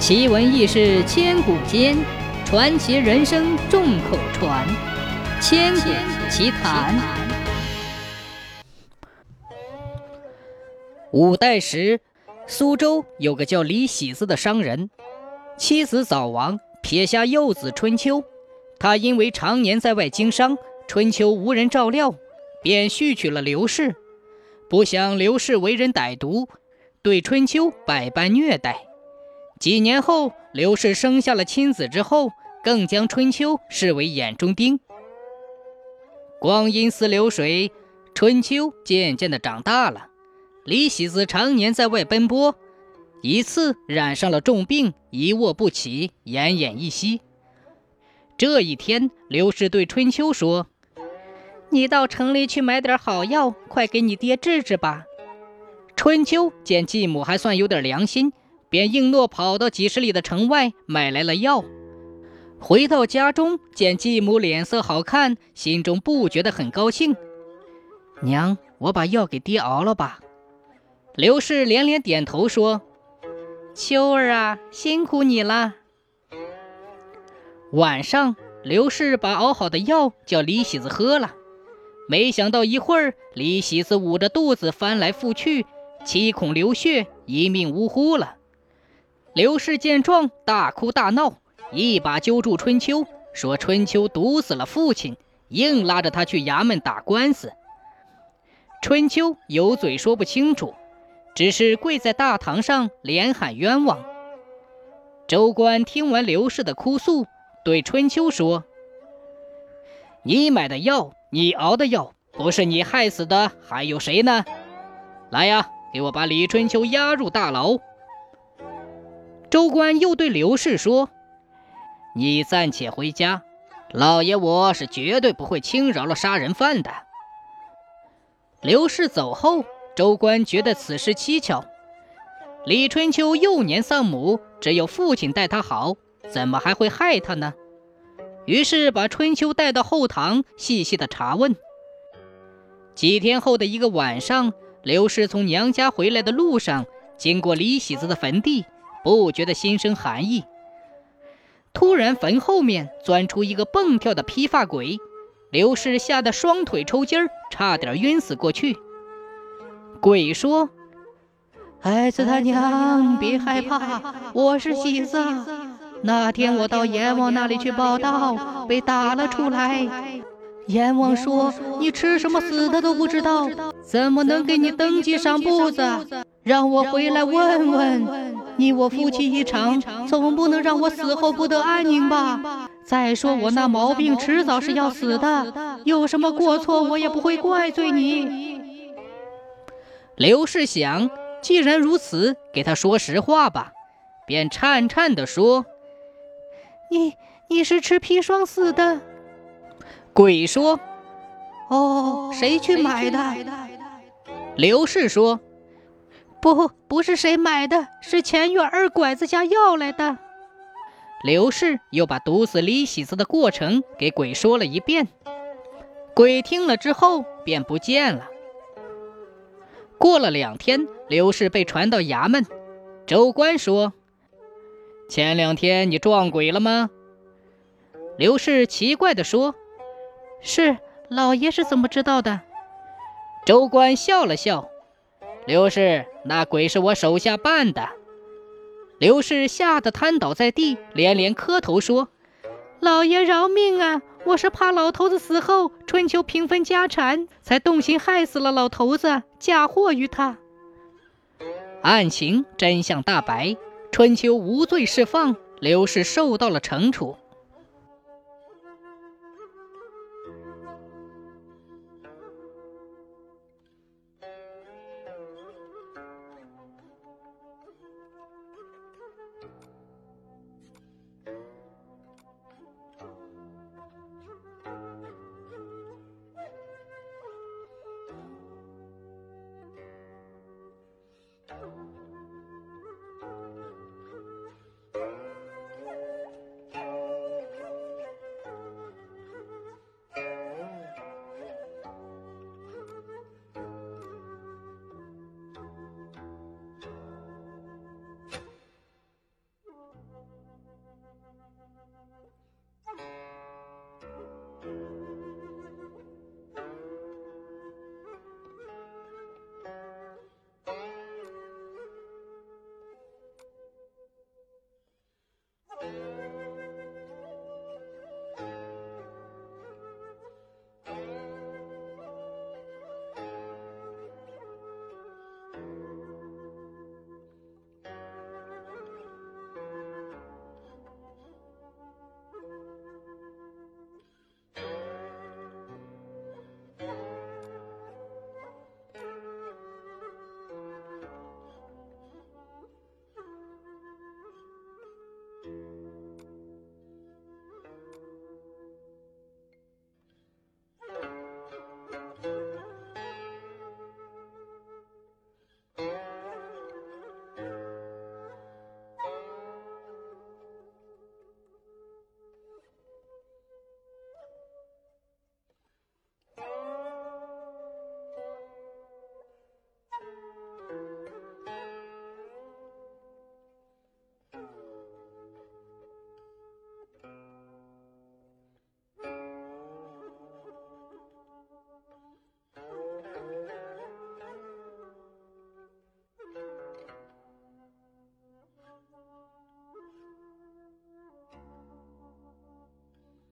奇闻异事千古间，传奇人生众口传。千古奇谈。五代时，苏州有个叫李喜子的商人，妻子早亡，撇下幼子春秋。他因为常年在外经商，春秋无人照料，便续娶了刘氏。不想刘氏为人歹毒，对春秋百般虐待。几年后，刘氏生下了亲子之后，更将春秋视为眼中钉。光阴似流水，春秋渐渐的长大了。李喜子常年在外奔波，一次染上了重病，一卧不起，奄奄一息。这一天，刘氏对春秋说：“你到城里去买点好药，快给你爹治治吧。”春秋见继母还算有点良心。便应诺跑到几十里的城外买来了药，回到家中见继母脸色好看，心中不觉得很高兴。娘，我把药给爹熬了吧。刘氏连连点头说：“秋儿啊，辛苦你了。”晚上，刘氏把熬好的药叫李喜子喝了，没想到一会儿，李喜子捂着肚子翻来覆去，七孔流血，一命呜呼了。刘氏见状，大哭大闹，一把揪住春秋，说：“春秋毒死了父亲，硬拉着他去衙门打官司。”春秋有嘴说不清楚，只是跪在大堂上连喊冤枉。州官听完刘氏的哭诉，对春秋说：“你买的药，你熬的药，不是你害死的，还有谁呢？来呀，给我把李春秋押入大牢。”州官又对刘氏说：“你暂且回家，老爷我是绝对不会轻饶了杀人犯的。”刘氏走后，州官觉得此事蹊跷。李春秋幼年丧母，只有父亲待他好，怎么还会害他呢？于是把春秋带到后堂，细细的查问。几天后的一个晚上，刘氏从娘家回来的路上，经过李喜子的坟地。不觉得心生寒意。突然，坟后面钻出一个蹦跳的披发鬼，刘氏吓得双腿抽筋儿，差点晕死过去。鬼说：“孩子他娘，别害怕，我是喜子。那天我到阎王那里去报道，被打了出来。阎王说你吃什么死的都不知道，怎么能给你登记上簿子？让我回来问问。”你我夫妻一场，总不能让我死后不得安宁吧？再说我那毛病迟早是要死的，有什么过错我也不会怪罪你。刘氏想，既然如此，给他说实话吧，便颤颤地说：“你你是吃砒霜死的。”鬼说：“哦，谁去买的？”刘氏说。不，不是谁买的，是前院二拐子家要来的。刘氏又把毒死李喜子的过程给鬼说了一遍，鬼听了之后便不见了。过了两天，刘氏被传到衙门，州官说：“前两天你撞鬼了吗？”刘氏奇怪地说：“是，老爷是怎么知道的？”州官笑了笑。刘氏，那鬼是我手下扮的。刘氏吓得瘫倒在地，连连磕头说：“老爷饶命啊！我是怕老头子死后春秋平分家产，才动心害死了老头子，嫁祸于他。”案情真相大白，春秋无罪释放，刘氏受到了惩处。